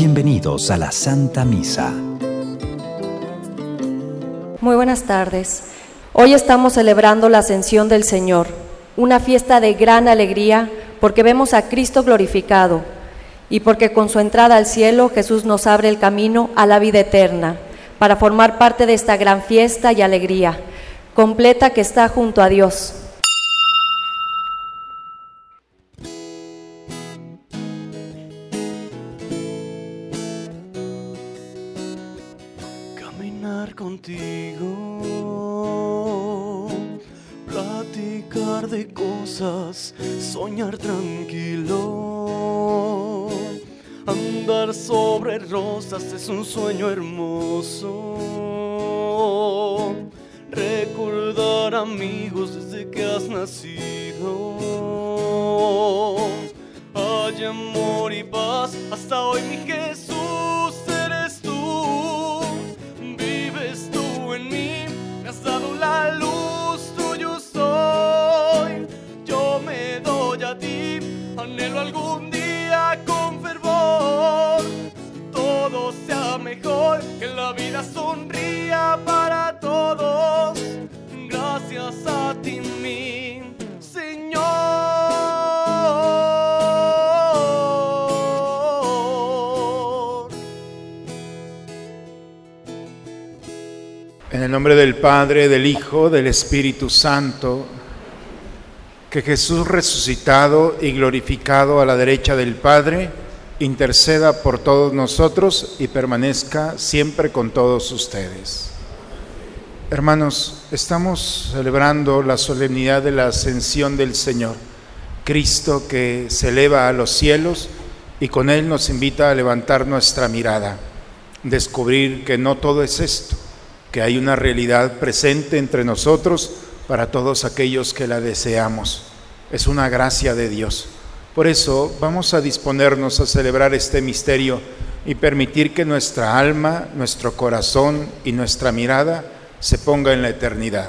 Bienvenidos a la Santa Misa. Muy buenas tardes. Hoy estamos celebrando la ascensión del Señor, una fiesta de gran alegría porque vemos a Cristo glorificado y porque con su entrada al cielo Jesús nos abre el camino a la vida eterna para formar parte de esta gran fiesta y alegría completa que está junto a Dios. Sobre rosas es un sueño hermoso recordar amigos desde que has nacido. Hay amor y paz hasta hoy, mi Jesús, que la vida sonría para todos. Gracias a ti, mi Señor. En el nombre del Padre, del Hijo, del Espíritu Santo, que Jesús resucitado y glorificado a la derecha del Padre, interceda por todos nosotros y permanezca siempre con todos ustedes. Hermanos, estamos celebrando la solemnidad de la ascensión del Señor, Cristo que se eleva a los cielos y con Él nos invita a levantar nuestra mirada, descubrir que no todo es esto, que hay una realidad presente entre nosotros para todos aquellos que la deseamos. Es una gracia de Dios. Por eso vamos a disponernos a celebrar este misterio y permitir que nuestra alma, nuestro corazón y nuestra mirada se ponga en la eternidad.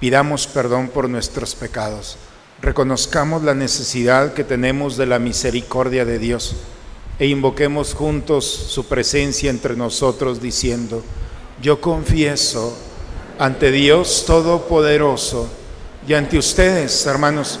Pidamos perdón por nuestros pecados. Reconozcamos la necesidad que tenemos de la misericordia de Dios e invoquemos juntos su presencia entre nosotros diciendo, yo confieso ante Dios Todopoderoso y ante ustedes, hermanos,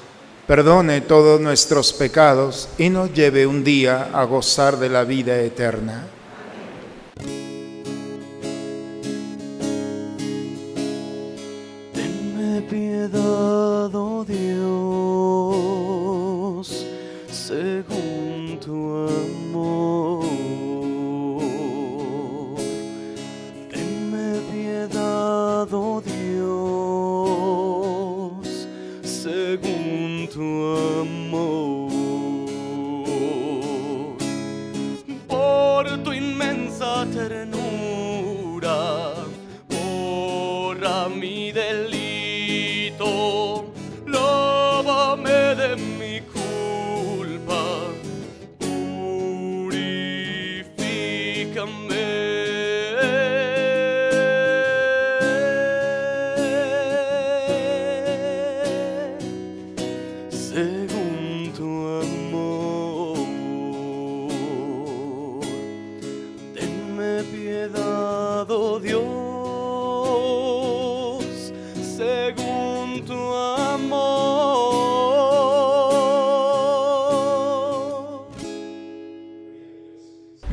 perdone todos nuestros pecados y nos lleve un día a gozar de la vida eterna. Tenme piedad, oh Dios, según tu amor. Tenme piedad, oh Dios, según tu amor.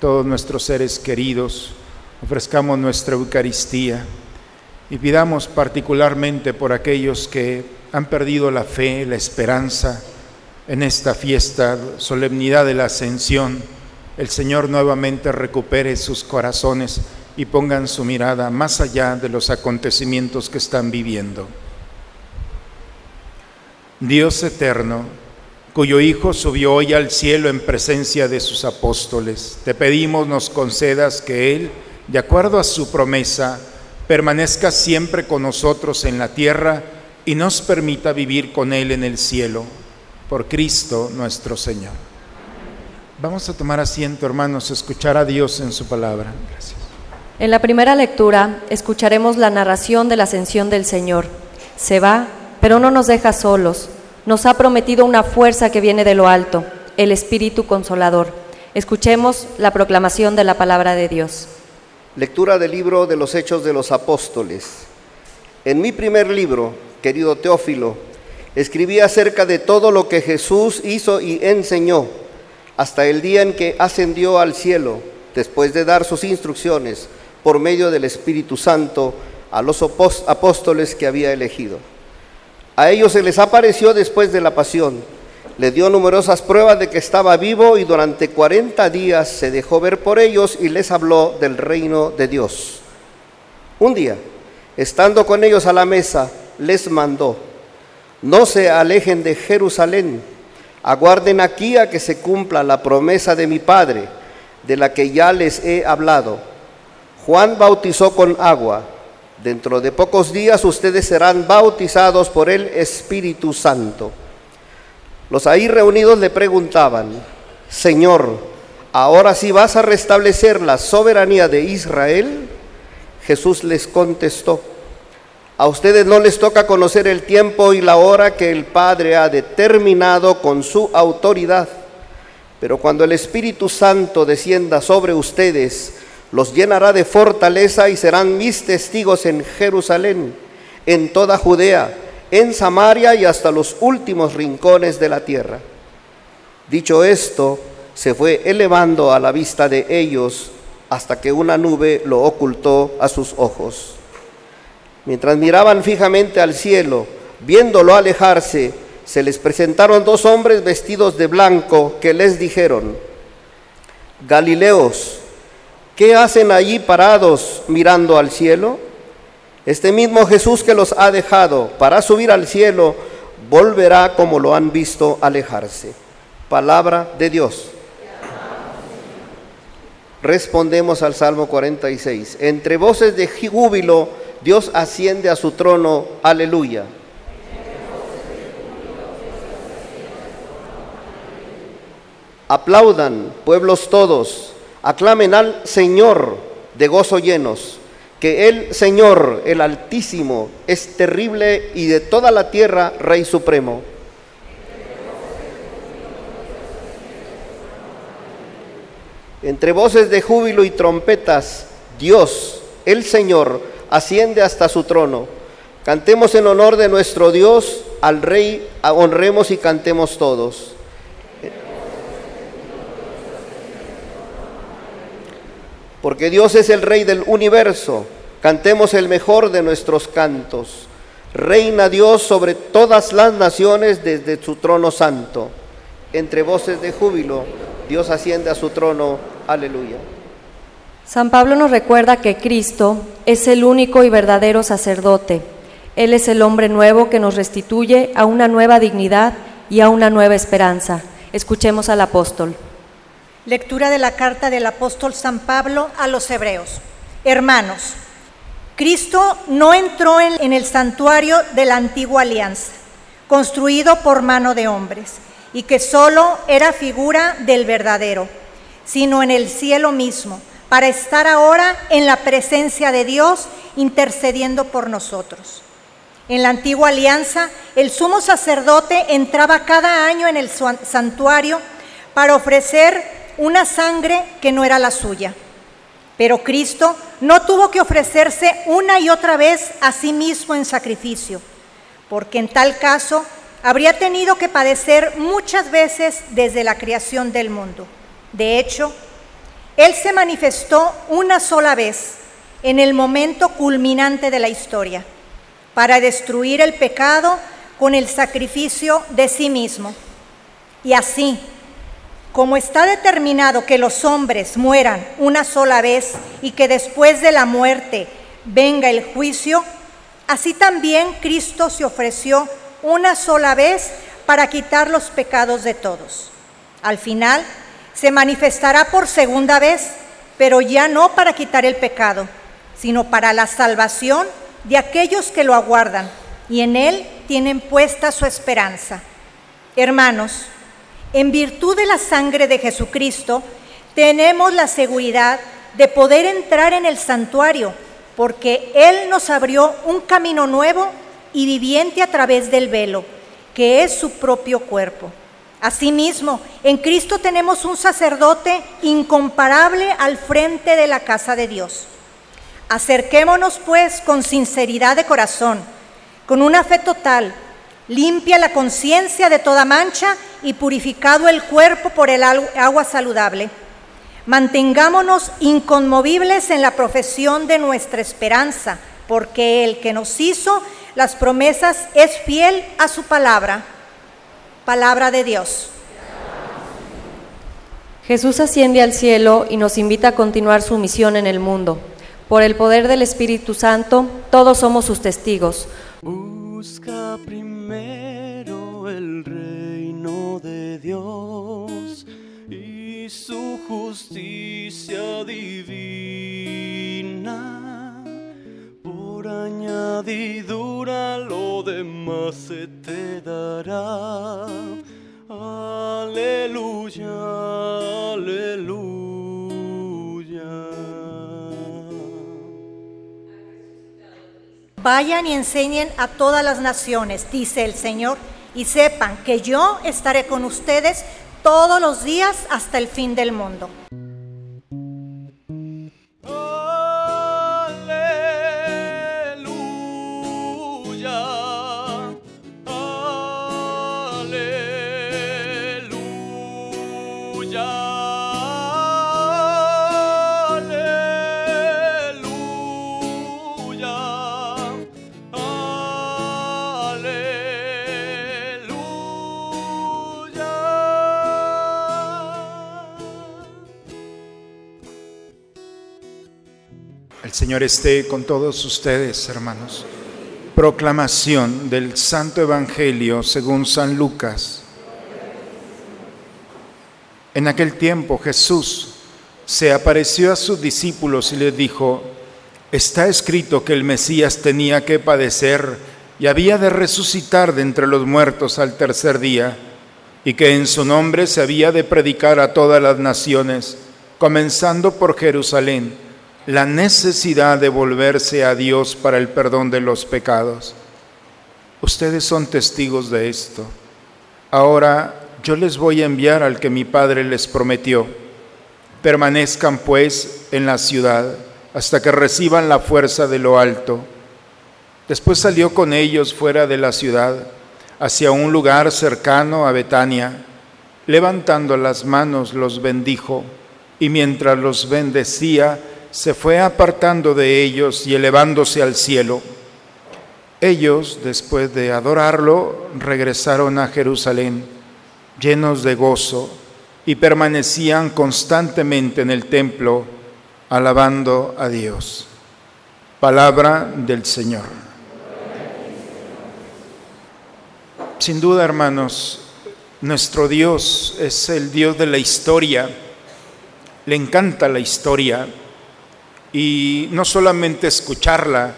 todos nuestros seres queridos, ofrezcamos nuestra Eucaristía y pidamos particularmente por aquellos que han perdido la fe, la esperanza en esta fiesta, solemnidad de la Ascensión. El Señor nuevamente recupere sus corazones y pongan su mirada más allá de los acontecimientos que están viviendo. Dios eterno, cuyo Hijo subió hoy al cielo en presencia de sus apóstoles, te pedimos nos concedas que Él, de acuerdo a su promesa, permanezca siempre con nosotros en la tierra y nos permita vivir con Él en el cielo, por Cristo nuestro Señor. Vamos a tomar asiento, hermanos, escuchar a Dios en su palabra. Gracias. En la primera lectura escucharemos la narración de la ascensión del Señor. Se va, pero no nos deja solos. Nos ha prometido una fuerza que viene de lo alto, el Espíritu Consolador. Escuchemos la proclamación de la palabra de Dios. Lectura del libro de los Hechos de los Apóstoles. En mi primer libro, querido Teófilo, escribí acerca de todo lo que Jesús hizo y enseñó hasta el día en que ascendió al cielo, después de dar sus instrucciones por medio del Espíritu Santo a los apóstoles que había elegido. A ellos se les apareció después de la pasión le dio numerosas pruebas de que estaba vivo y durante cuarenta días se dejó ver por ellos y les habló del reino de Dios. Un día, estando con ellos a la mesa, les mandó, no se alejen de Jerusalén, aguarden aquí a que se cumpla la promesa de mi Padre, de la que ya les he hablado. Juan bautizó con agua, dentro de pocos días ustedes serán bautizados por el Espíritu Santo. Los ahí reunidos le preguntaban, Señor, ¿ahora sí vas a restablecer la soberanía de Israel? Jesús les contestó, a ustedes no les toca conocer el tiempo y la hora que el Padre ha determinado con su autoridad, pero cuando el Espíritu Santo descienda sobre ustedes, los llenará de fortaleza y serán mis testigos en Jerusalén, en toda Judea en Samaria y hasta los últimos rincones de la tierra. Dicho esto, se fue elevando a la vista de ellos hasta que una nube lo ocultó a sus ojos. Mientras miraban fijamente al cielo, viéndolo alejarse, se les presentaron dos hombres vestidos de blanco que les dijeron, Galileos, ¿qué hacen allí parados mirando al cielo? Este mismo Jesús que los ha dejado para subir al cielo, volverá como lo han visto alejarse. Palabra de Dios. Respondemos al Salmo 46. Entre voces de júbilo, Dios asciende a su trono. Aleluya. Aplaudan, pueblos todos, aclamen al Señor de gozo llenos que el Señor, el Altísimo, es terrible y de toda la tierra Rey Supremo. Entre voces de júbilo y trompetas, Dios, el Señor, asciende hasta su trono. Cantemos en honor de nuestro Dios, al Rey, honremos y cantemos todos. Porque Dios es el Rey del universo. Cantemos el mejor de nuestros cantos. Reina Dios sobre todas las naciones desde su trono santo. Entre voces de júbilo, Dios asciende a su trono. Aleluya. San Pablo nos recuerda que Cristo es el único y verdadero sacerdote. Él es el hombre nuevo que nos restituye a una nueva dignidad y a una nueva esperanza. Escuchemos al apóstol. Lectura de la carta del apóstol San Pablo a los hebreos. Hermanos, Cristo no entró en, el santuario de la antigua alianza, construido por mano de hombres, y que solo era figura del verdadero, sino en el cielo mismo, para estar ahora en la presencia de Dios intercediendo por nosotros. En la antigua alianza, el sumo sacerdote entraba cada año en el santuario para ofrecer una sangre que no era la suya. Pero Cristo no tuvo que ofrecerse una y otra vez a sí mismo en sacrificio, porque en tal caso habría tenido que padecer muchas veces desde la creación del mundo. De hecho, Él se manifestó una sola vez en el momento culminante de la historia, para destruir el pecado con el sacrificio de sí mismo. Y así, como está determinado que los hombres mueran una sola vez y que después de la muerte venga el juicio, así también Cristo se ofreció una sola vez para quitar los pecados de todos. Al final se manifestará por segunda vez, pero ya no para quitar el pecado, sino para la salvación de aquellos que lo aguardan y en él tienen puesta su esperanza. Hermanos, en virtud de la sangre de Jesucristo, tenemos la seguridad de poder entrar en el santuario, porque Él nos abrió un camino nuevo y viviente a través del velo, que es su propio cuerpo. Asimismo, en Cristo tenemos un sacerdote incomparable al frente de la casa de Dios. Acerquémonos pues con sinceridad de corazón, con una fe total, limpia la conciencia de toda mancha y purificado el cuerpo por el agua saludable. Mantengámonos inconmovibles en la profesión de nuestra esperanza, porque el que nos hizo las promesas es fiel a su palabra. Palabra de Dios. Jesús asciende al cielo y nos invita a continuar su misión en el mundo. Por el poder del Espíritu Santo, todos somos sus testigos. Busca primero el reino de Dios y su justicia divina. Por añadidura lo demás se te dará. Aleluya, aleluya. Vayan y enseñen a todas las naciones, dice el Señor, y sepan que yo estaré con ustedes todos los días hasta el fin del mundo. Señor esté con todos ustedes, hermanos. Proclamación del Santo Evangelio según San Lucas. En aquel tiempo Jesús se apareció a sus discípulos y les dijo, está escrito que el Mesías tenía que padecer y había de resucitar de entre los muertos al tercer día, y que en su nombre se había de predicar a todas las naciones, comenzando por Jerusalén la necesidad de volverse a Dios para el perdón de los pecados. Ustedes son testigos de esto. Ahora yo les voy a enviar al que mi Padre les prometió. Permanezcan pues en la ciudad hasta que reciban la fuerza de lo alto. Después salió con ellos fuera de la ciudad, hacia un lugar cercano a Betania. Levantando las manos los bendijo y mientras los bendecía, se fue apartando de ellos y elevándose al cielo. Ellos, después de adorarlo, regresaron a Jerusalén, llenos de gozo, y permanecían constantemente en el templo, alabando a Dios. Palabra del Señor. Sin duda, hermanos, nuestro Dios es el Dios de la historia. Le encanta la historia y no solamente escucharla,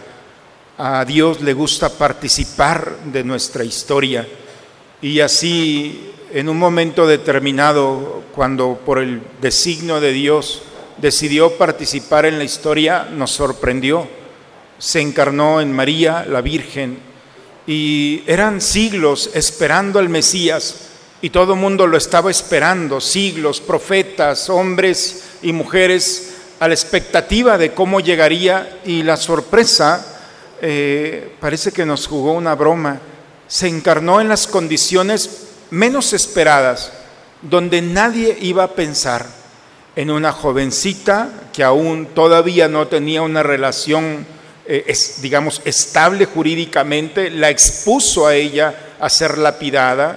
a Dios le gusta participar de nuestra historia y así en un momento determinado, cuando por el designio de Dios decidió participar en la historia, nos sorprendió. Se encarnó en María, la Virgen, y eran siglos esperando al Mesías, y todo el mundo lo estaba esperando, siglos, profetas, hombres y mujeres, a la expectativa de cómo llegaría, y la sorpresa eh, parece que nos jugó una broma, se encarnó en las condiciones menos esperadas, donde nadie iba a pensar en una jovencita que aún todavía no tenía una relación, eh, digamos, estable jurídicamente, la expuso a ella a ser lapidada,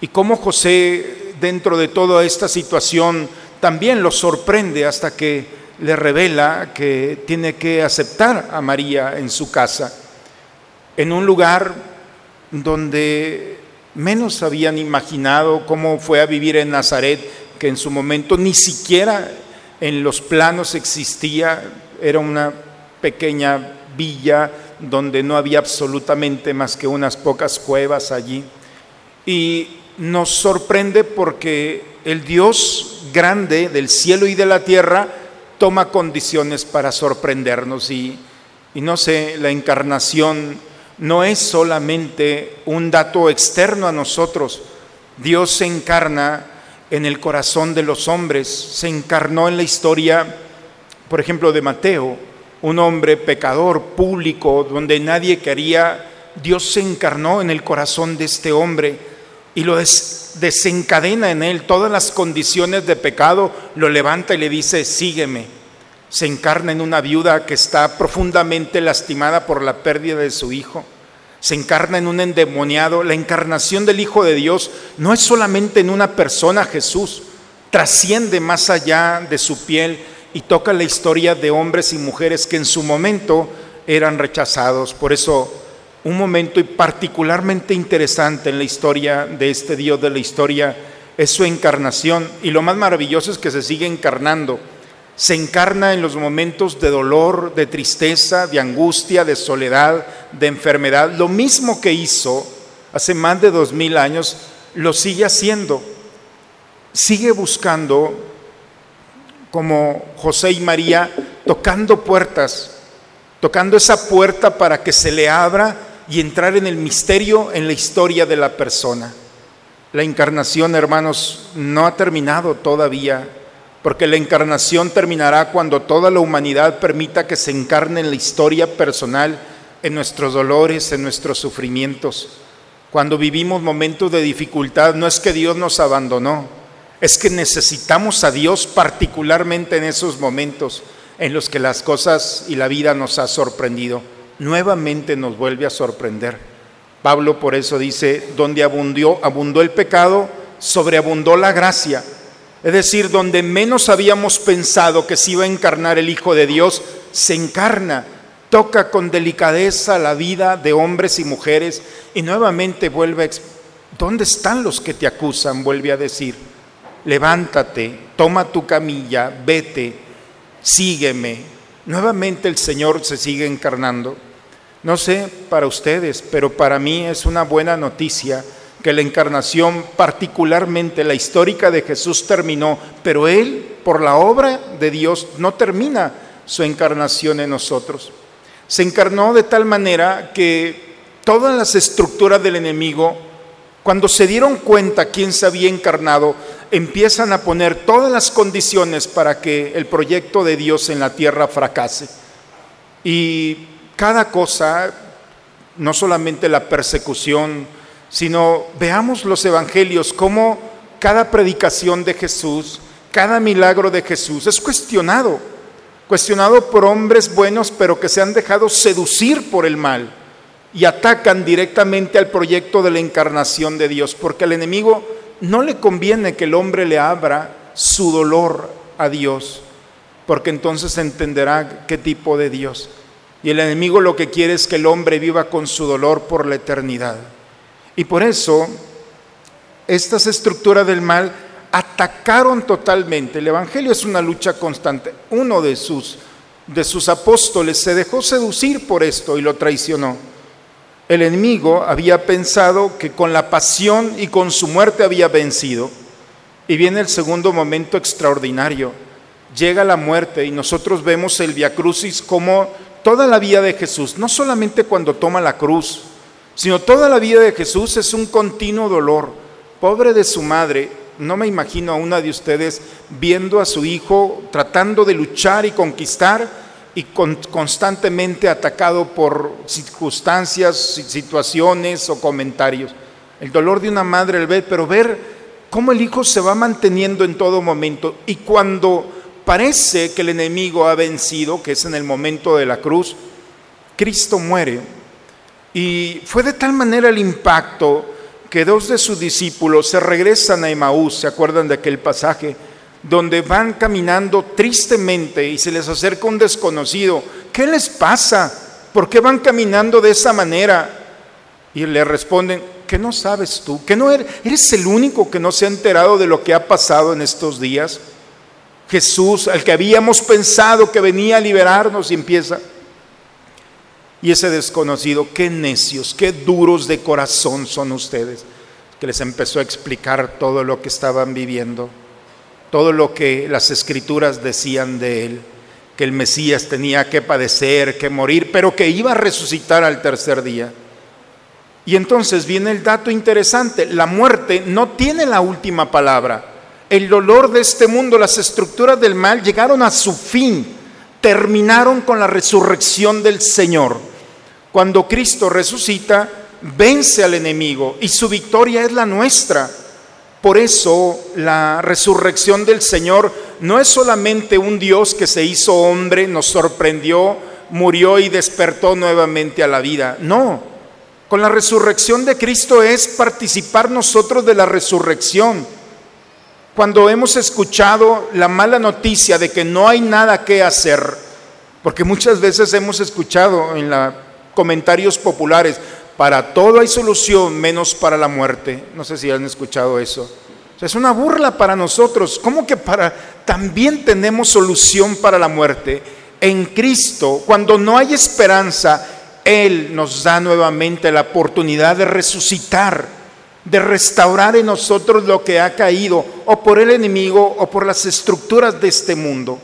y cómo José, dentro de toda esta situación, también lo sorprende hasta que le revela que tiene que aceptar a María en su casa, en un lugar donde menos habían imaginado cómo fue a vivir en Nazaret, que en su momento ni siquiera en los planos existía, era una pequeña villa donde no había absolutamente más que unas pocas cuevas allí. Y nos sorprende porque el Dios grande del cielo y de la tierra toma condiciones para sorprendernos y, no sé, la encarnación no es solamente un dato externo a nosotros. Dios se encarna en el corazón de los hombres, se encarnó en la historia, por ejemplo, de Mateo, un hombre pecador público donde nadie quería, Dios se encarnó en el corazón de este hombre y lo desencadena en él todas las condiciones de pecado, lo levanta y le dice, sígueme. Se encarna en una viuda que está profundamente lastimada por la pérdida de su hijo. Se encarna en un endemoniado. La encarnación del Hijo de Dios no es solamente en una persona, Jesús, trasciende más allá de su piel y toca la historia de hombres y mujeres que en su momento eran rechazados. Por eso un momento particularmente interesante en la historia de este Dios de la historia es su encarnación y lo más maravilloso es que se sigue encarnando. Se encarna en los momentos de dolor, de tristeza, de angustia, de soledad, de enfermedad. Lo mismo que hizo hace más de dos mil años, lo sigue haciendo. Sigue buscando, como José y María, tocando puertas, tocando esa puerta para que se le abra y entrar en el misterio, en la historia de la persona. La encarnación, hermanos, no ha terminado todavía, porque la encarnación terminará cuando toda la humanidad permita que se encarne en la historia personal, en nuestros dolores, en nuestros sufrimientos. Cuando vivimos momentos de dificultad, no es que Dios nos abandonó, es que necesitamos a Dios particularmente en esos momentos en los que las cosas y la vida nos ha sorprendido nuevamente nos vuelve a sorprender. Pablo por eso dice, donde abundó, abundó el pecado, sobreabundó la gracia. Es decir, donde menos habíamos pensado que se iba a encarnar el Hijo de Dios, se encarna, toca con delicadeza la vida de hombres y mujeres y nuevamente vuelve a... ¿Dónde están los que te acusan? Vuelve a decir, levántate, toma tu camilla, vete, sígueme. Nuevamente el Señor se sigue encarnando. No sé para ustedes, pero para mí es una buena noticia que la encarnación, particularmente la histórica de Jesús, terminó, pero Él, por la obra de Dios, no termina su encarnación en nosotros. Se encarnó de tal manera que todas las estructuras del enemigo, cuando se dieron cuenta quién se había encarnado, empiezan a poner todas las condiciones para que el proyecto de Dios en la tierra fracase. Y cada cosa, no solamente la persecución, sino veamos los evangelios, como cada predicación de Jesús, cada milagro de Jesús es cuestionado, cuestionado por hombres buenos, pero que se han dejado seducir por el mal y atacan directamente al proyecto de la encarnación de Dios, porque al enemigo no le conviene que el hombre le abra su dolor a Dios, porque entonces entenderá qué tipo de Dios. Y el enemigo lo que quiere es que el hombre viva con su dolor por la eternidad. Y por eso estas estructuras del mal atacaron totalmente. El Evangelio es una lucha constante. Uno de sus, de sus apóstoles se dejó seducir por esto y lo traicionó. El enemigo había pensado que con la pasión y con su muerte había vencido. Y viene el segundo momento extraordinario. Llega la muerte y nosotros vemos el Via Crucis como toda la vida de Jesús, no solamente cuando toma la cruz, sino toda la vida de Jesús es un continuo dolor. Pobre de su madre, no me imagino a una de ustedes viendo a su hijo tratando de luchar y conquistar y constantemente atacado por circunstancias, situaciones o comentarios. El dolor de una madre el ver, pero ver cómo el hijo se va manteniendo en todo momento y cuando parece que el enemigo ha vencido, que es en el momento de la cruz, Cristo muere y fue de tal manera el impacto que dos de sus discípulos se regresan a Emaús, ¿se acuerdan de aquel pasaje? Donde van caminando tristemente y se les acerca un desconocido. ¿Qué les pasa? ¿Por qué van caminando de esa manera? Y le responden, ¿qué no sabes tú? ¿Que no eres, eres el único que no se ha enterado de lo que ha pasado en estos días? Jesús, al que habíamos pensado que venía a liberarnos y empieza, y ese desconocido, qué necios, qué duros de corazón son ustedes, que les empezó a explicar todo lo que estaban viviendo, todo lo que las escrituras decían de él, que el Mesías tenía que padecer, que morir, pero que iba a resucitar al tercer día. Y entonces viene el dato interesante, la muerte no tiene la última palabra. El dolor de este mundo, las estructuras del mal llegaron a su fin, terminaron con la resurrección del Señor. Cuando Cristo resucita, vence al enemigo y su victoria es la nuestra. Por eso la resurrección del Señor no es solamente un Dios que se hizo hombre, nos sorprendió, murió y despertó nuevamente a la vida. No, con la resurrección de Cristo es participar nosotros de la resurrección. Cuando hemos escuchado la mala noticia de que no hay nada que hacer, porque muchas veces hemos escuchado en la comentarios populares, para todo hay solución menos para la muerte. No sé si han escuchado eso. es una burla para nosotros. ¿Cómo que para también tenemos solución para la muerte? En Cristo, cuando no hay esperanza, Él nos da nuevamente la oportunidad de resucitar, de restaurar en nosotros lo que ha caído, o por el enemigo, o por las estructuras de este mundo.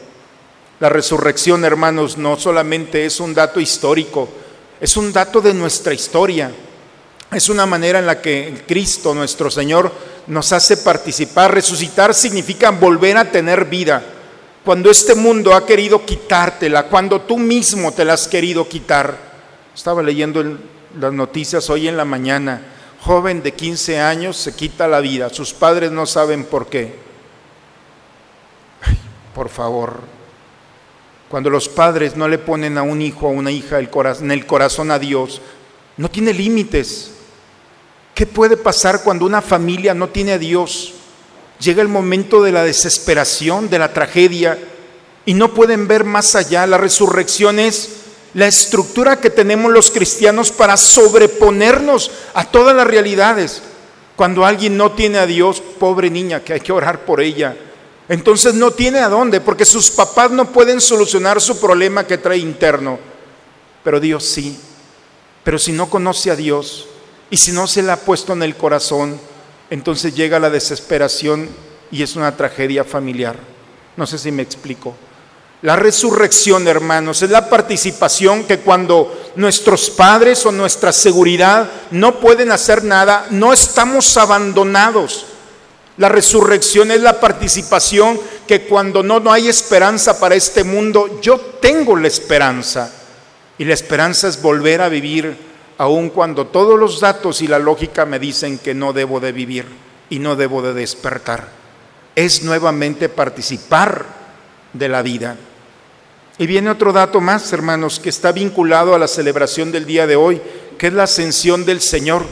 La resurrección, hermanos, no solamente es un dato histórico, es un dato de nuestra historia. Es una manera en la que Cristo, nuestro Señor, nos hace participar. Resucitar significa volver a tener vida. Cuando este mundo ha querido quitártela, cuando tú mismo te la has querido quitar. Estaba leyendo las noticias hoy en la mañana. Joven de 15 años se quita la vida. Sus padres no saben por qué. por favor, cuando los padres no le ponen a un hijo o a una hija en el corazón a Dios, no tiene límites. ¿Qué puede pasar cuando una familia no tiene a Dios? Llega el momento de la desesperación, de la tragedia, y no pueden ver más allá. La resurrección es la estructura que tenemos los cristianos para sobreponernos a todas las realidades. Cuando alguien no tiene a Dios, pobre niña, que hay que orar por ella, entonces no tiene a dónde, porque sus papás no pueden solucionar su problema que trae interno. Pero Dios sí. Pero si no conoce a Dios y si no se le ha puesto en el corazón, entonces llega la desesperación y es una tragedia familiar. No sé si me explico. La resurrección, hermanos, es la participación que cuando nuestros padres o nuestra seguridad no pueden hacer nada, no estamos abandonados la resurrección es la participación que cuando no, no hay esperanza para este mundo, yo tengo la esperanza. Y la esperanza es volver a vivir aun cuando todos los datos y la lógica me dicen que no debo de vivir y no debo de despertar. Es nuevamente participar de la vida. Y viene otro dato más, hermanos, que está vinculado a la celebración del día de hoy, que es la ascensión del Señor.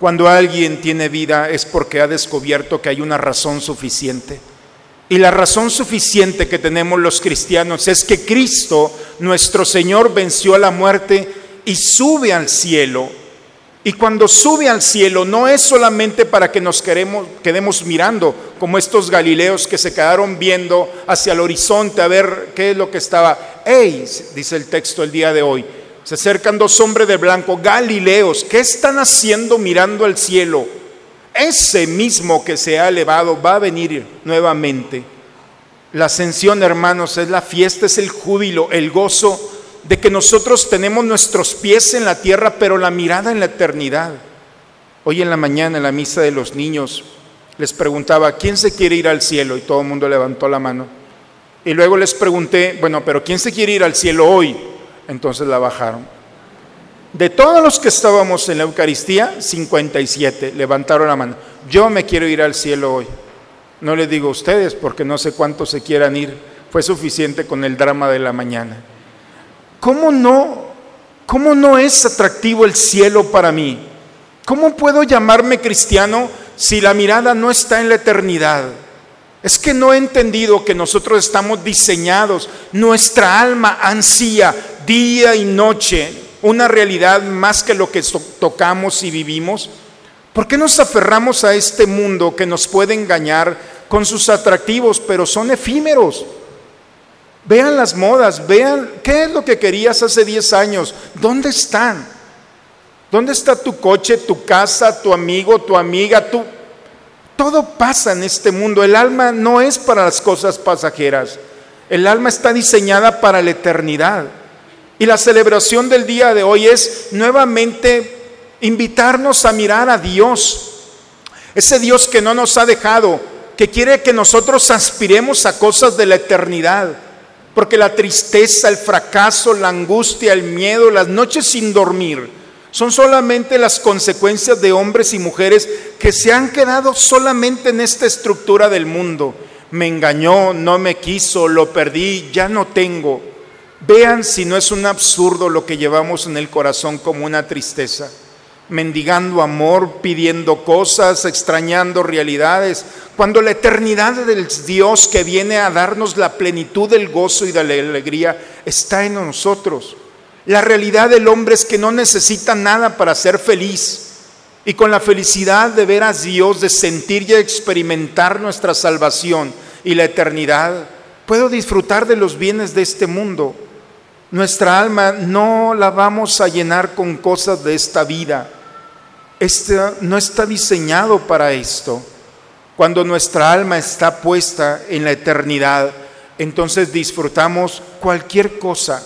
Cuando alguien tiene vida es porque ha descubierto que hay una razón suficiente. Y la razón suficiente que tenemos los cristianos es que Cristo, nuestro Señor, venció a la muerte y sube al cielo. Y cuando sube al cielo no es solamente para que nos quedemos mirando, como estos galileos que se quedaron viendo hacia el horizonte a ver qué es lo que estaba. ¡Ey! Dice el texto el día de hoy Se acercan dos hombres de blanco, Galileos. ¿Qué están haciendo mirando al cielo? Ese mismo que se ha elevado va a venir nuevamente. La ascensión, hermanos, es la fiesta, es el júbilo, el gozo de que nosotros tenemos nuestros pies en la tierra, pero la mirada en la eternidad. Hoy en la mañana, en la misa de los niños, les preguntaba, ¿quién se quiere ir al cielo? Y todo el mundo levantó la mano. Y luego les pregunté, bueno, pero ¿quién se quiere ir al cielo hoy? Entonces la bajaron. De todos los que estábamos en la Eucaristía, 57 levantaron la mano. Yo me quiero ir al cielo hoy. No les digo a ustedes porque no sé cuántos se quieran ir. Fue suficiente con el drama de la mañana. ¿Cómo no, cómo no es atractivo el cielo para mí? ¿Cómo puedo llamarme cristiano si la mirada no está en la eternidad? Es que no he entendido que nosotros estamos diseñados, nuestra alma ansía día y noche una realidad más que lo que tocamos y vivimos. ¿Por qué nos aferramos a este mundo que nos puede engañar con sus atractivos, pero son efímeros? Vean las modas, vean qué es lo que querías hace 10 años, ¿dónde están? ¿Dónde está tu coche, tu casa, tu amigo, tu amiga, tu... Todo pasa en este mundo. El alma no es para las cosas pasajeras. El alma está diseñada para la eternidad. Y la celebración del día de hoy es nuevamente invitarnos a mirar a Dios. Ese Dios que no nos ha dejado, que quiere que nosotros aspiremos a cosas de la eternidad. Porque la tristeza, el fracaso, la angustia, el miedo, las noches sin dormir, son solamente las consecuencias de hombres y mujeres que se han quedado solamente en esta estructura del mundo. Me engañó, no me quiso, lo perdí, ya no tengo. Vean si no es un absurdo lo que llevamos en el corazón como una tristeza, mendigando amor, pidiendo cosas, extrañando realidades, cuando la eternidad del Dios que viene a darnos la plenitud del gozo y de la alegría está en nosotros. La realidad del hombre es que no necesita nada para ser feliz. Y con la felicidad de ver a Dios, de sentir y experimentar nuestra salvación y la eternidad, puedo disfrutar de los bienes de este mundo. Nuestra alma no la vamos a llenar con cosas de esta vida. Este no está diseñado para esto. Cuando nuestra alma está puesta en la eternidad, entonces disfrutamos cualquier cosa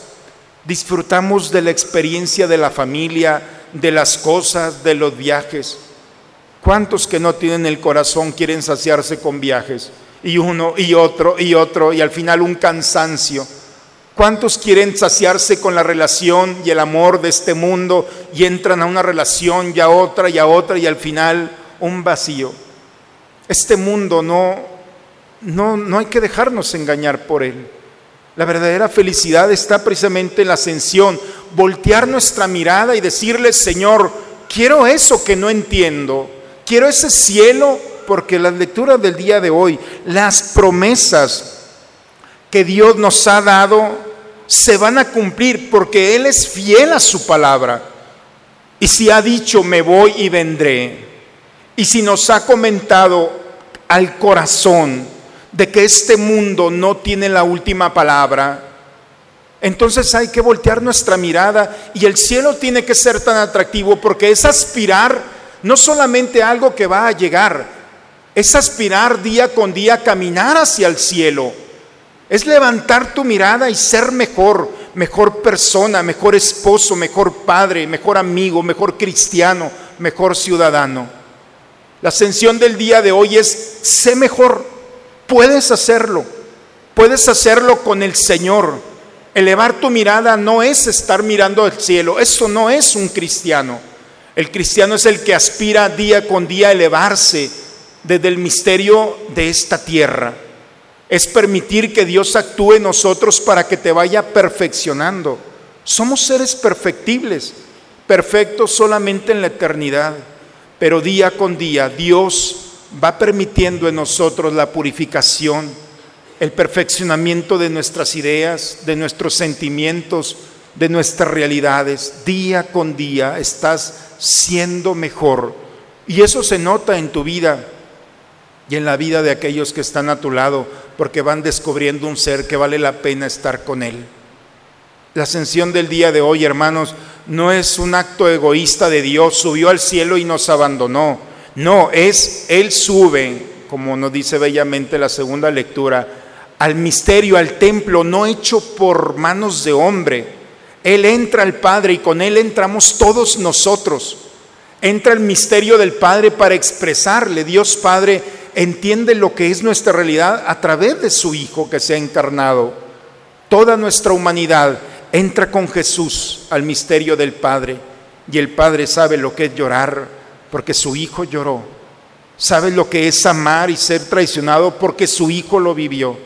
Disfrutamos de la experiencia de la familia, de las cosas, de los viajes. ¿Cuántos que no tienen el corazón quieren saciarse con viajes? Y uno y otro y otro y al final un cansancio. ¿Cuántos quieren saciarse con la relación y el amor de este mundo y entran a una relación y a otra y a otra y al final un vacío? Este mundo no, no, no hay que dejarnos engañar por él. La verdadera felicidad está precisamente en la ascensión, voltear nuestra mirada y decirle, Señor, quiero eso que no entiendo, quiero ese cielo, porque las lecturas del día de hoy, las promesas que Dios nos ha dado, se van a cumplir porque Él es fiel a su palabra. Y si ha dicho, me voy y vendré, y si nos ha comentado al corazón, de que este mundo no tiene la última palabra, entonces hay que voltear nuestra mirada y el cielo tiene que ser tan atractivo porque es aspirar no solamente a algo que va a llegar, es aspirar día con día a caminar hacia el cielo. Es levantar tu mirada y ser mejor, mejor persona, mejor esposo, mejor padre, mejor amigo, mejor cristiano, mejor ciudadano. La ascensión del día de hoy es sé mejor, Puedes hacerlo, puedes hacerlo con el Señor. Elevar tu mirada no es estar mirando al cielo, eso no es un cristiano. El cristiano es el que aspira día con día a elevarse desde el misterio de esta tierra. Es permitir que Dios actúe en nosotros para que te vaya perfeccionando. Somos seres perfectibles, perfectos solamente en la eternidad, pero día con día Dios va permitiendo en nosotros la purificación, el perfeccionamiento de nuestras ideas, de nuestros sentimientos, de nuestras realidades. Día con día estás siendo mejor. Y eso se nota en tu vida y en la vida de aquellos que están a tu lado, porque van descubriendo un ser que vale la pena estar con él. La ascensión del día de hoy, hermanos, no es un acto egoísta de Dios, subió al cielo y nos abandonó. No, es Él sube, como nos dice bellamente la segunda lectura, al misterio, al templo, no hecho por manos de hombre. Él entra al Padre y con Él entramos todos nosotros. Entra el misterio del Padre para expresarle. Dios Padre entiende lo que es nuestra realidad a través de su Hijo que se ha encarnado. Toda nuestra humanidad entra con Jesús al misterio del Padre y el Padre sabe lo que es llorar porque su Hijo lloró. Sabe lo que es amar y ser traicionado porque su Hijo lo vivió.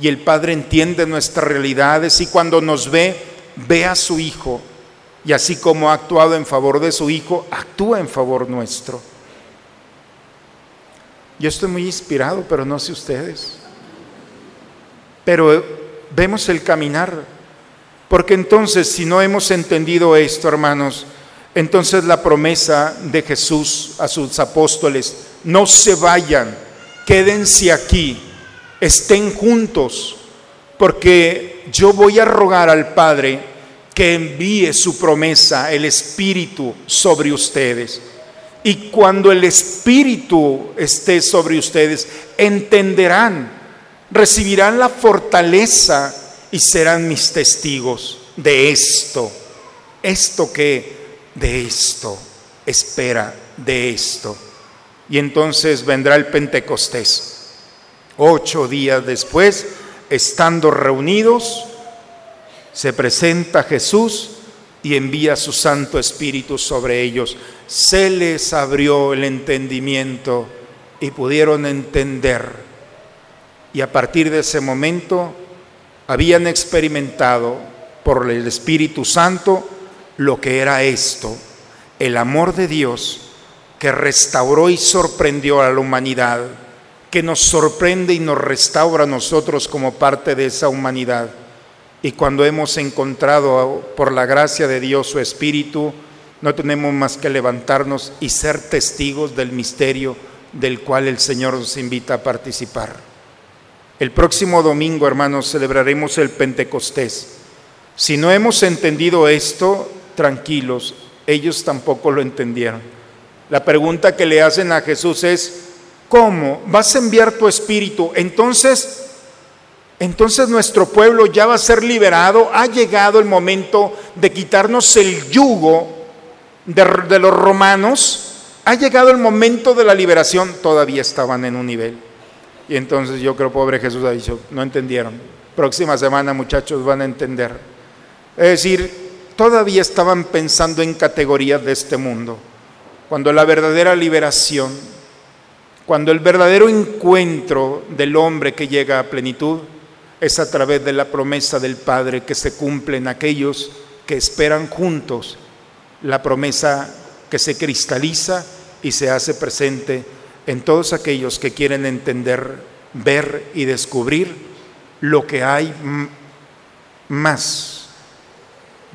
Y el Padre entiende nuestras realidades y cuando nos ve, ve a su Hijo. Y así como ha actuado en favor de su Hijo, actúa en favor nuestro. Yo estoy muy inspirado, pero no sé ustedes. Pero vemos el caminar porque entonces, si no hemos entendido esto, hermanos, entonces la promesa de Jesús a sus apóstoles, no se vayan, quédense aquí, estén juntos, porque yo voy a rogar al Padre que envíe su promesa, el Espíritu, sobre ustedes. Y cuando el Espíritu esté sobre ustedes, entenderán, recibirán la fortaleza y serán mis testigos de esto. ¿Esto que De esto. Espera de esto. Y entonces vendrá el Pentecostés. Ocho días después, estando reunidos, se presenta Jesús y envía su Santo Espíritu sobre ellos. Se les abrió el entendimiento y pudieron entender. Y a partir de ese momento habían experimentado por el Espíritu Santo lo que era esto, el amor de Dios que restauró y sorprendió a la humanidad, que nos sorprende y nos restaura a nosotros como parte de esa humanidad. Y cuando hemos encontrado por la gracia de Dios su Espíritu, no tenemos más que levantarnos y ser testigos del misterio del cual el Señor nos invita a participar. El próximo domingo, hermanos, celebraremos el Pentecostés. Si no hemos entendido esto, tranquilos, ellos tampoco lo entendieron. La pregunta que le hacen a Jesús es, ¿cómo? ¿Vas a enviar tu espíritu? Entonces, entonces nuestro pueblo ya va a ser liberado. Ha llegado el momento de quitarnos el yugo de, los romanos. Ha llegado el momento de la liberación. Todavía estaban en un nivel. Y entonces yo creo, pobre Jesús ha dicho, no entendieron. Próxima semana muchachos van a entender. Es decir, todavía estaban pensando en categorías de este mundo. Cuando la verdadera liberación, cuando el verdadero encuentro del hombre que llega a plenitud es a través de la promesa del Padre que se cumple en aquellos que esperan juntos la promesa que se cristaliza y se hace presente en todos aquellos que quieren entender, ver y descubrir lo que hay más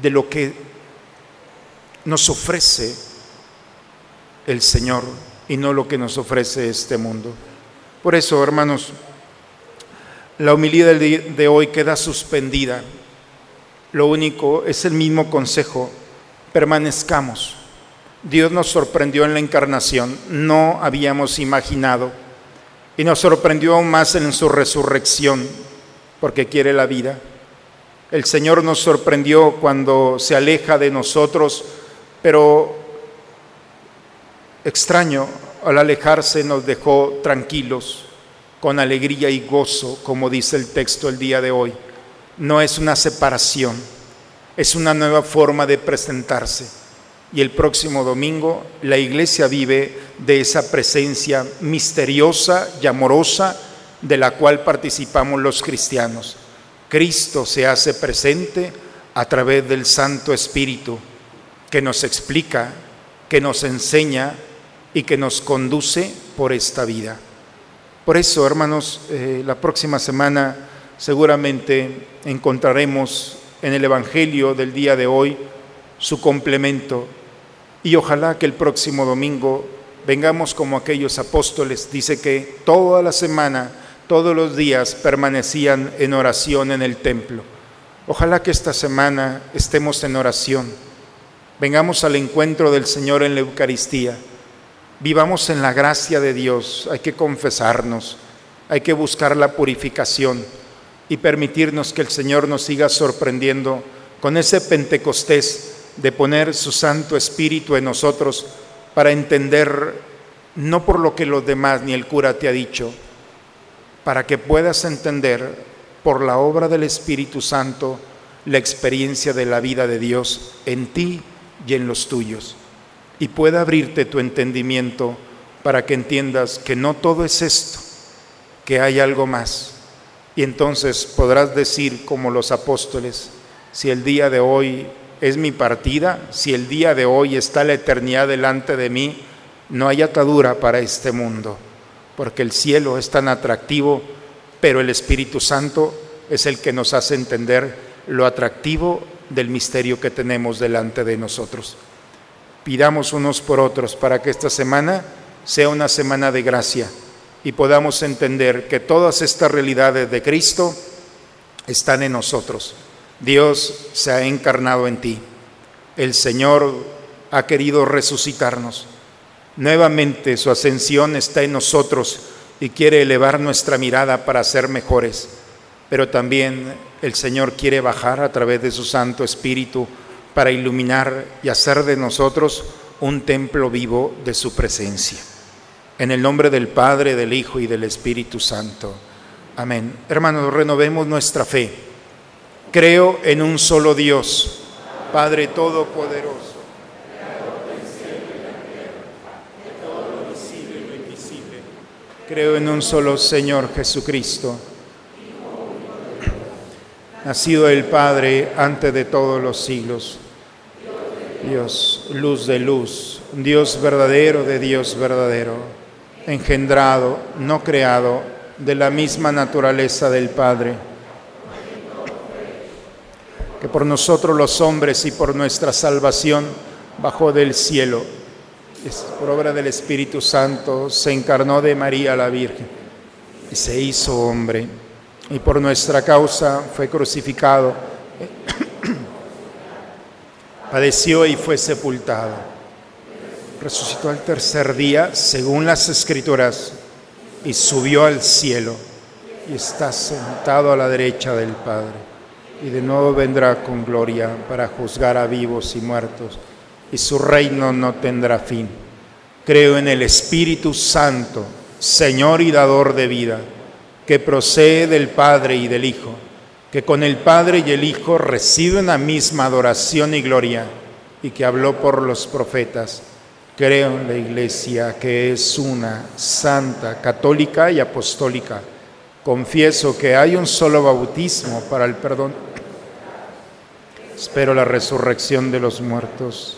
de lo que nos ofrece el Señor y no lo que nos ofrece este mundo. Por eso, hermanos, la humildad de hoy queda suspendida. Lo único es el mismo consejo, permanezcamos Dios nos sorprendió en la encarnación, no habíamos imaginado, y nos sorprendió aún más en su resurrección, porque quiere la vida. El Señor nos sorprendió cuando se aleja de nosotros, pero extraño, al alejarse nos dejó tranquilos, con alegría y gozo, como dice el texto el día de hoy. No es una separación, es una nueva forma de presentarse y el próximo domingo la iglesia vive de esa presencia misteriosa y amorosa de la cual participamos los cristianos. Cristo se hace presente a través del Santo Espíritu que nos explica, que nos enseña y que nos conduce por esta vida. Por eso, hermanos, eh, la próxima semana seguramente encontraremos en el Evangelio del día de hoy su complemento y ojalá que el próximo domingo vengamos como aquellos apóstoles. Dice que toda la semana, todos los días permanecían en oración en el templo. Ojalá que esta semana estemos en oración, vengamos al encuentro del Señor en la Eucaristía, vivamos en la gracia de Dios, hay que confesarnos, hay que buscar la purificación y permitirnos que el Señor nos siga sorprendiendo con ese Pentecostés de poner su Santo Espíritu en nosotros para entender, no por lo que los demás ni el cura te ha dicho, para que puedas entender por la obra del Espíritu Santo la experiencia de la vida de Dios en ti y en los tuyos. Y pueda abrirte tu entendimiento para que entiendas que no todo es esto, que hay algo más. Y entonces podrás decir como los apóstoles, si el día de hoy es mi partida, si el día de hoy está la eternidad delante de mí, no hay atadura para este mundo, porque el cielo es tan atractivo, pero el Espíritu Santo es el que nos hace entender lo atractivo del misterio que tenemos delante de nosotros. Pidamos unos por otros para que esta semana sea una semana de gracia y podamos entender que todas estas realidades de Cristo están en nosotros. Dios se ha encarnado en ti. El Señor ha querido resucitarnos. Nuevamente su ascensión está en nosotros y quiere elevar nuestra mirada para ser mejores. Pero también el Señor quiere bajar a través de su Santo Espíritu para iluminar y hacer de nosotros un templo vivo de su presencia. En el nombre del Padre, del Hijo y del Espíritu Santo. Amén. Hermanos, renovemos nuestra fe. Creo en un solo Dios, Padre Todopoderoso. Creo en un solo Señor Jesucristo, nacido del Padre antes de todos los siglos. Dios, luz de luz, Dios verdadero de Dios verdadero engendrado, no creado, de la misma naturaleza del Padre, que por nosotros los hombres y por nuestra salvación bajó del cielo, por obra del Espíritu Santo, se encarnó de María la Virgen y se hizo hombre, y por nuestra causa fue crucificado, padeció y fue sepultado resucitó al tercer día, según las escrituras, y subió al cielo y está sentado a la derecha del Padre. Y de nuevo vendrá con gloria para juzgar a vivos y muertos, y su reino no tendrá fin. Creo en el Espíritu Santo, Señor y dador de vida, que procede del Padre y del Hijo, que con el Padre y el Hijo recibe una misma adoración y gloria, y que habló por los profetas Creo en la Iglesia que es una, santa, católica y apostólica. Confieso que hay un solo bautismo para el perdón. Espero la resurrección de los muertos.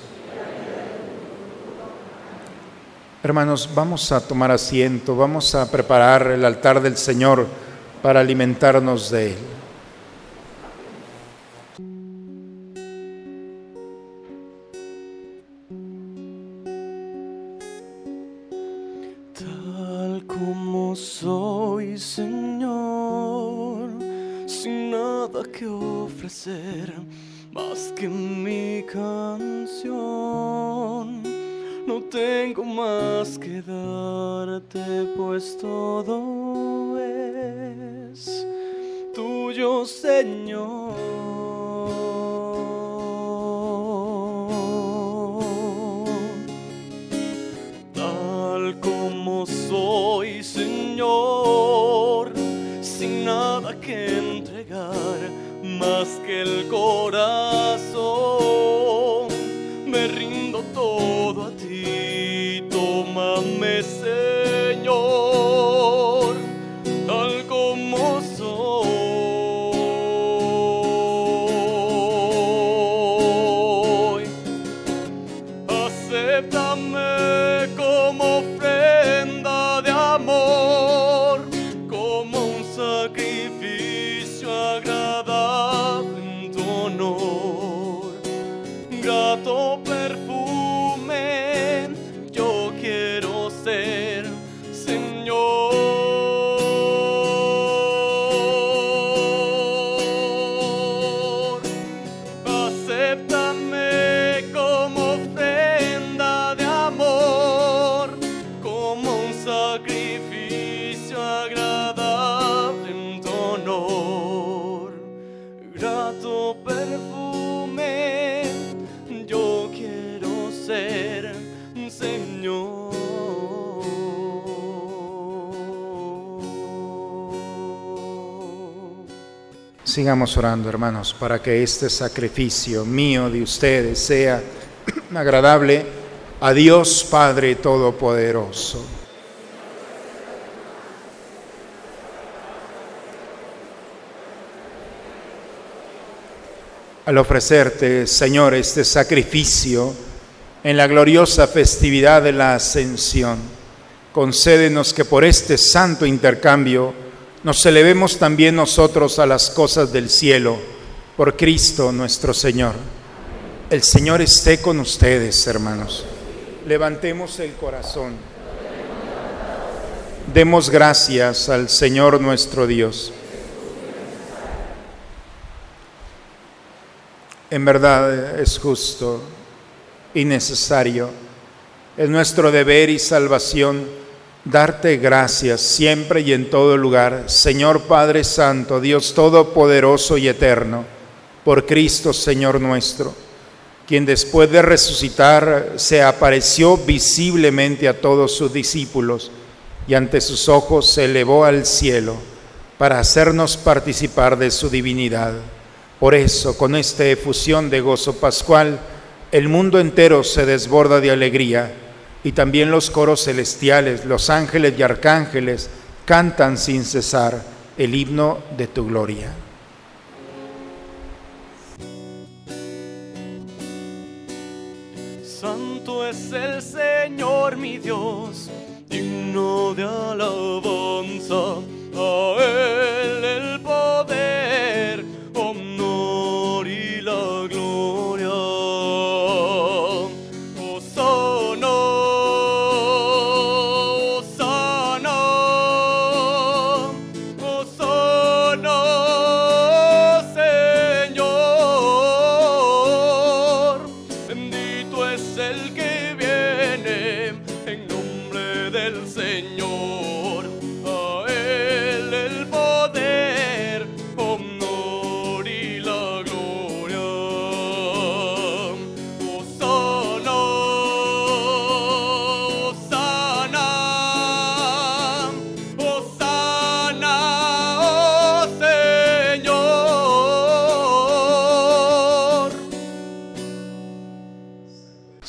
Hermanos, vamos a tomar asiento, vamos a preparar el altar del Señor para alimentarnos de Él. Más que mi canción. No tengo más que darte, pues todo es tuyo, Señor. Tal como soy, Señor, sin nada que más que el corazón. Sigamos orando, hermanos, para que este sacrificio mío de ustedes sea agradable a Dios Padre Todopoderoso. Al ofrecerte, Señor, este sacrificio en la gloriosa festividad de la Ascensión, concédenos que por este santo intercambio nos elevemos también nosotros a las cosas del cielo, por Cristo nuestro Señor. El Señor esté con ustedes, hermanos. Levantemos el corazón. Demos gracias al Señor nuestro Dios. En verdad es justo y necesario. Es nuestro deber y salvación darte gracias siempre y en todo lugar, Señor Padre Santo, Dios Todopoderoso y Eterno, por Cristo Señor nuestro, quien después de resucitar se apareció visiblemente a todos sus discípulos y ante sus ojos se elevó al cielo para hacernos participar de su divinidad. Por eso, con esta efusión de gozo pascual, el mundo entero se desborda de alegría y también los coros celestiales, los ángeles y arcángeles cantan sin cesar el himno de tu gloria. Santo es el Señor mi Dios, digno de alabanza, a Él el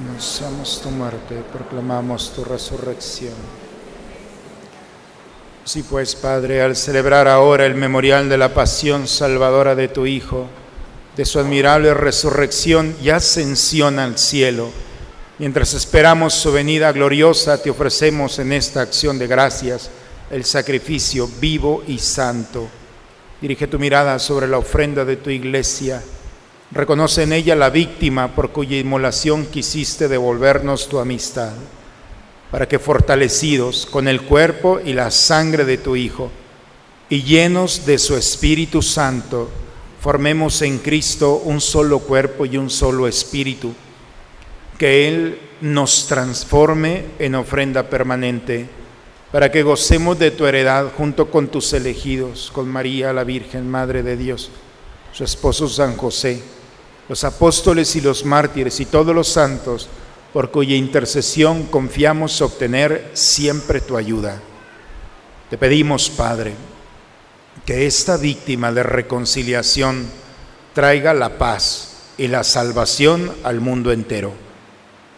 Anunciamos tu muerte, proclamamos tu resurrección. Sí, pues, Padre, al celebrar ahora el memorial de la pasión salvadora de tu Hijo, de su admirable resurrección y ascensión al cielo, mientras esperamos su venida gloriosa, te ofrecemos en esta acción de gracias el sacrificio vivo y santo Dirige tu mirada sobre la ofrenda de tu iglesia. Reconoce en ella la víctima por cuya inmolación quisiste devolvernos tu amistad, para que fortalecidos con el cuerpo y la sangre de tu Hijo y llenos de su Espíritu Santo, formemos en Cristo un solo cuerpo y un solo espíritu, que Él nos transforme en ofrenda permanente, para que gocemos de tu heredad junto con tus elegidos, con María la Virgen, Madre de Dios, su esposo San José, los apóstoles y los mártires y todos los santos, por cuya intercesión confiamos obtener siempre tu ayuda. Te pedimos, Padre, que esta víctima de reconciliación traiga la paz y la salvación al mundo entero.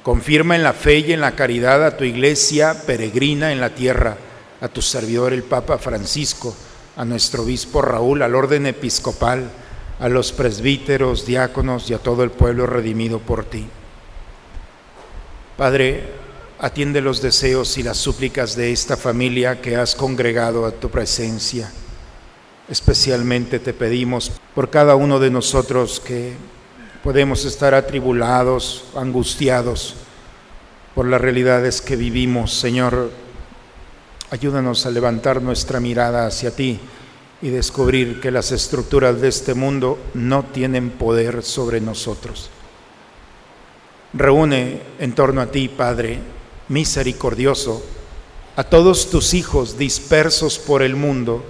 Confirma en la fe y en la caridad a tu iglesia peregrina en la tierra, a tu servidor el Papa Francisco, a nuestro obispo Raúl, al orden episcopal, a los presbíteros, diáconos y a todo el pueblo redimido por ti. Padre, atiende los deseos y las súplicas de esta familia que has congregado a tu presencia Especialmente te pedimos por cada uno de nosotros que podemos estar atribulados, angustiados por las realidades que vivimos. Señor, ayúdanos a levantar nuestra mirada hacia ti y descubrir que las estructuras de este mundo no tienen poder sobre nosotros. Reúne en torno a ti, Padre misericordioso, a todos tus hijos dispersos por el mundo,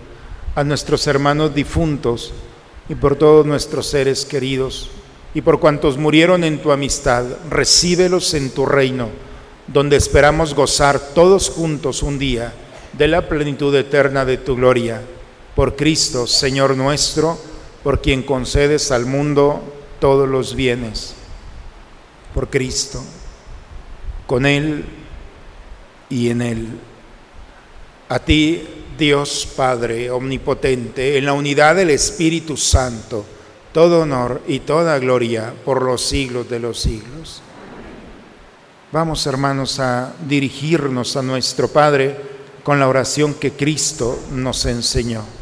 a nuestros hermanos difuntos y por todos nuestros seres queridos y por cuantos murieron en tu amistad, recíbelos en tu reino, donde esperamos gozar todos juntos un día de la plenitud eterna de tu gloria. Por Cristo, Señor nuestro, por quien concedes al mundo todos los bienes. Por Cristo, con Él y en Él. A ti, Dios Padre Omnipotente, en la unidad del Espíritu Santo, todo honor y toda gloria por los siglos de los siglos. Vamos, hermanos, a dirigirnos a nuestro Padre con la oración que Cristo nos enseñó.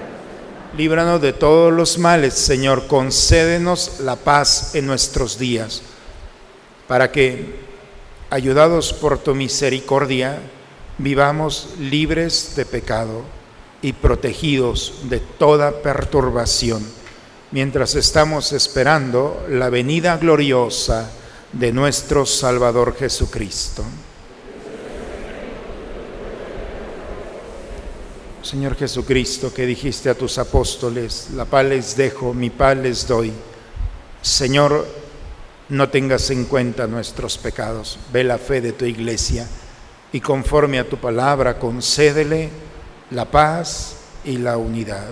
Líbranos de todos los males, Señor. Concédenos la paz en nuestros días, para que, ayudados por tu misericordia, vivamos libres de pecado y protegidos de toda perturbación mientras estamos esperando la venida gloriosa de nuestro Salvador Jesucristo. Señor Jesucristo, que dijiste a tus apóstoles, la paz les dejo, mi paz les doy. Señor, no tengas en cuenta nuestros pecados, ve la fe de tu iglesia y conforme a tu palabra concédele la paz y la unidad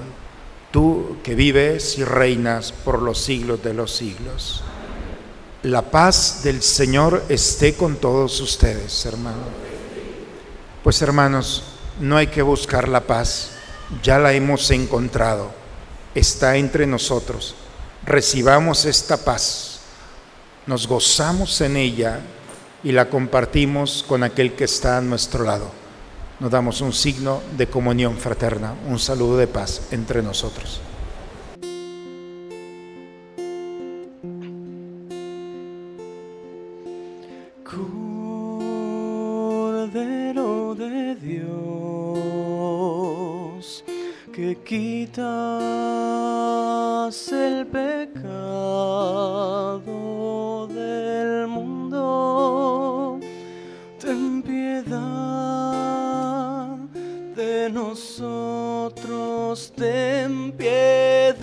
tú que vives y reinas por los siglos de los siglos. La paz del Señor esté con todos ustedes, hermanos. Pues hermanos, no hay que buscar la paz, ya la hemos encontrado, está entre nosotros. Recibamos esta paz, nos gozamos en ella y la compartimos con aquel que está a nuestro lado nos damos un signo de comunión fraterna, un saludo de paz entre nosotros. Quitas el pecado del mundo, ten piedad nosotros ten piedad.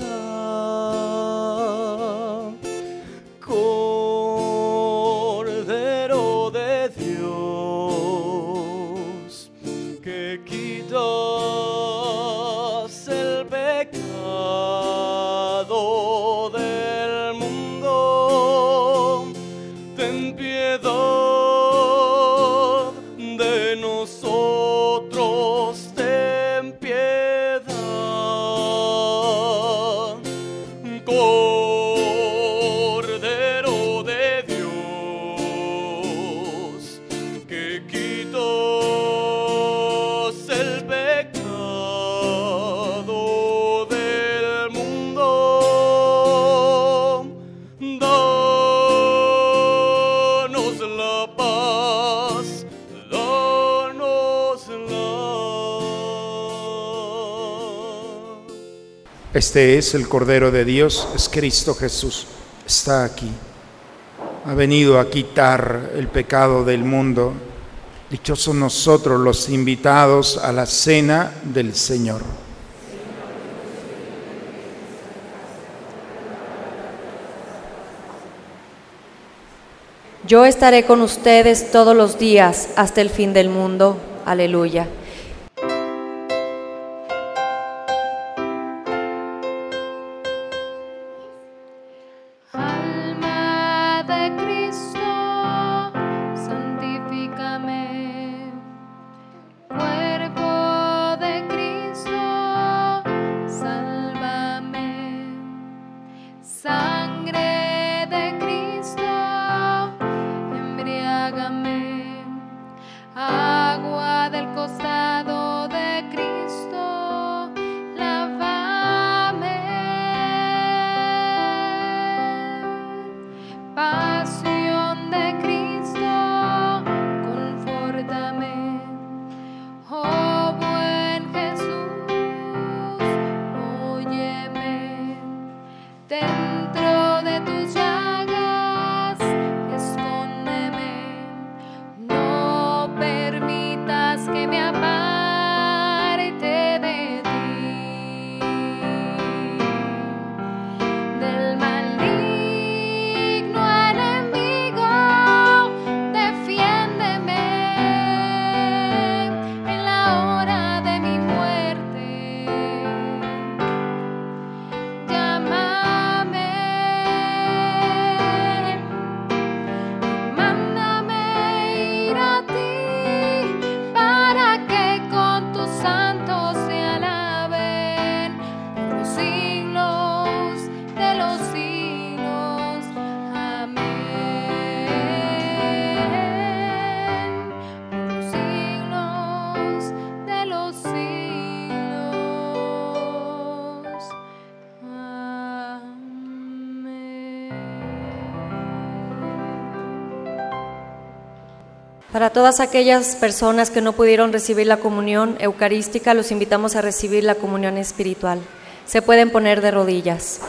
Este es el Cordero de Dios, es Cristo Jesús, está aquí. Ha venido a quitar el pecado del mundo. Dichosos nosotros los invitados a la cena del Señor. Yo estaré con ustedes todos los días hasta el fin del mundo. Aleluya. Para todas aquellas personas que no pudieron recibir la comunión eucarística, los invitamos a recibir la comunión espiritual. Se pueden poner de rodillas.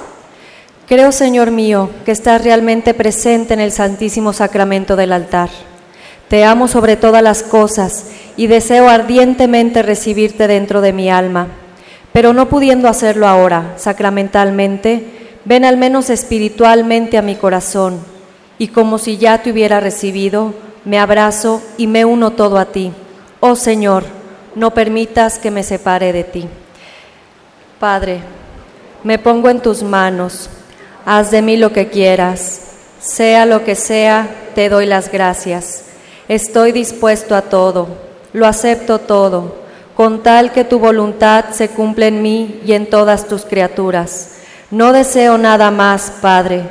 Creo, Señor mío, que estás realmente presente en el Santísimo Sacramento del altar. Te amo sobre todas las cosas y deseo ardientemente recibirte dentro de mi alma. Pero no pudiendo hacerlo ahora, sacramentalmente, ven al menos espiritualmente a mi corazón y como si ya te hubiera recibido, me abrazo y me uno todo a ti. Oh Señor, no permitas que me separe de ti. Padre, me pongo en tus manos, haz de mí lo que quieras, sea lo que sea, te doy las gracias. Estoy dispuesto a todo, lo acepto todo, con tal que tu voluntad se cumpla en mí y en todas tus criaturas. No deseo nada más, Padre,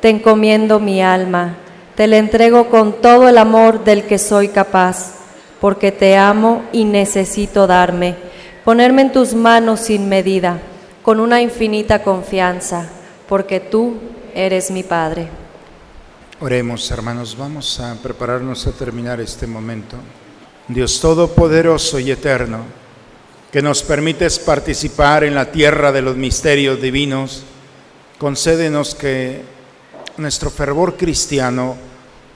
te encomiendo mi alma, te la entrego con todo el amor del que soy capaz, porque te amo y necesito darme, ponerme en tus manos sin medida, con una infinita confianza, porque tú eres mi Padre. Oremos, hermanos, vamos a prepararnos a terminar este momento. Dios Todopoderoso y Eterno, que nos permites participar en la tierra de los misterios divinos, concédenos que nuestro fervor cristiano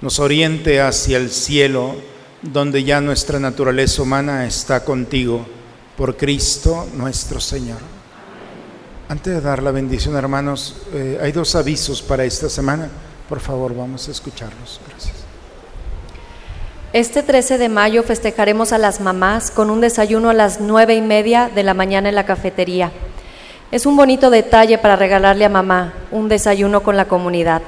nos oriente hacia el cielo, donde ya nuestra naturaleza humana está contigo, por Cristo nuestro Señor. Antes de dar la bendición, hermanos, eh, hay dos avisos para esta semana. Por favor, vamos a escucharlos. Gracias. Este 13 de mayo festejaremos a las mamás con un desayuno a las nueve y media de la mañana en la cafetería. Es un bonito detalle para regalarle a mamá un desayuno con la comunidad.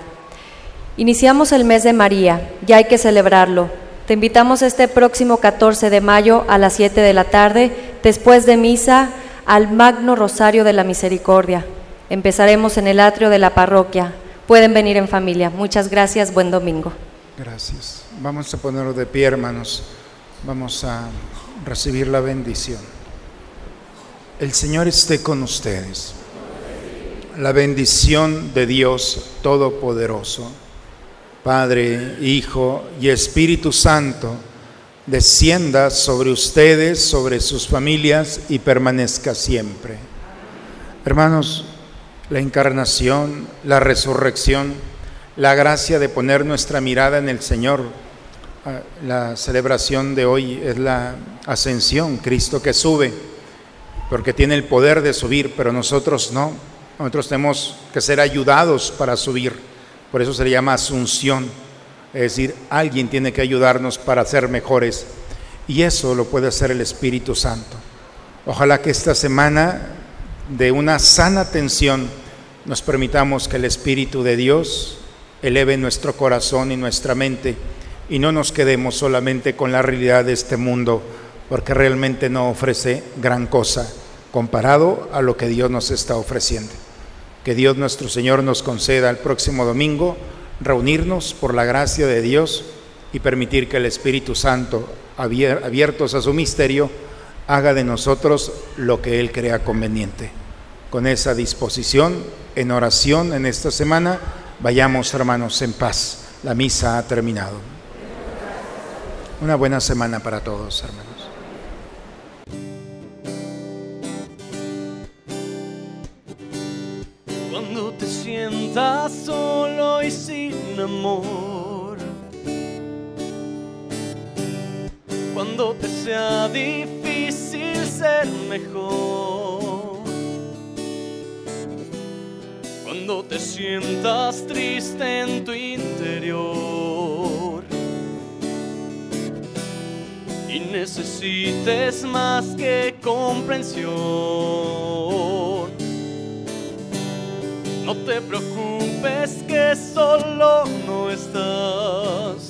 Iniciamos el mes de María, ya hay que celebrarlo. Te invitamos este próximo 14 de mayo a las 7 de la tarde, después de misa, al Magno Rosario de la Misericordia. Empezaremos en el atrio de la parroquia. Pueden venir en familia. Muchas gracias, buen domingo. Gracias. Vamos a ponernos de pie, hermanos. Vamos a recibir la bendición. El Señor esté con ustedes. La bendición de Dios Todopoderoso, Padre, Hijo y Espíritu Santo, descienda sobre ustedes, sobre sus familias y permanezca siempre. Hermanos, la encarnación, la resurrección, la gracia de poner nuestra mirada en el Señor. Ah, La celebración de hoy es la ascensión, Cristo que sube, porque tiene el poder de subir, pero nosotros no. Nosotros tenemos que ser ayudados para subir. Por eso se le llama asunción. Es decir, alguien tiene que ayudarnos para ser mejores. Y eso lo puede hacer el Espíritu Santo. Ojalá que esta semana de una sana atención nos permitamos que el Espíritu de Dios eleve nuestro corazón y nuestra mente y no nos quedemos solamente con la realidad de este mundo, porque realmente no ofrece gran cosa comparado a lo que Dios nos está ofreciendo. Que Dios nuestro Señor nos conceda el próximo domingo reunirnos por la gracia de Dios y permitir que el Espíritu Santo, abier- abiertos a su misterio, haga de nosotros lo que Él crea conveniente. Con esa disposición, en oración en esta semana, vayamos hermanos en paz. La misa ha terminado. Una buena semana para todos, hermanos. Sientas solo y sin amor. Cuando te sea difícil ser mejor. Cuando te sientas triste en tu interior. Y necesites más que comprensión. Te preocupes que solo no estás.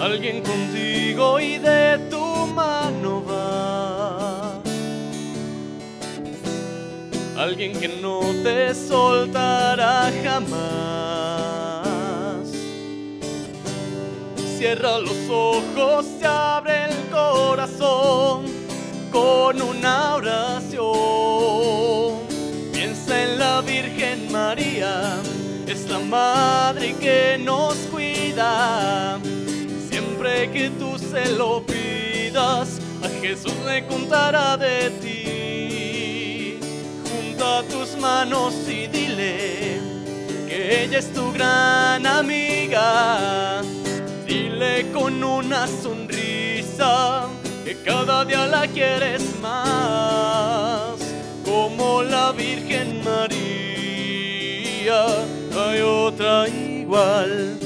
Alguien contigo y de tu mano va. Alguien que no te soltará jamás. Cierra los ojos, se abre el corazón con una oración. Es la madre que nos cuida. Siempre que tú se lo pidas, a Jesús le contará de ti. Junta tus manos y dile que ella es tu gran amiga. Dile con una sonrisa que cada día la quieres más, como la Virgen María. Hay otra igual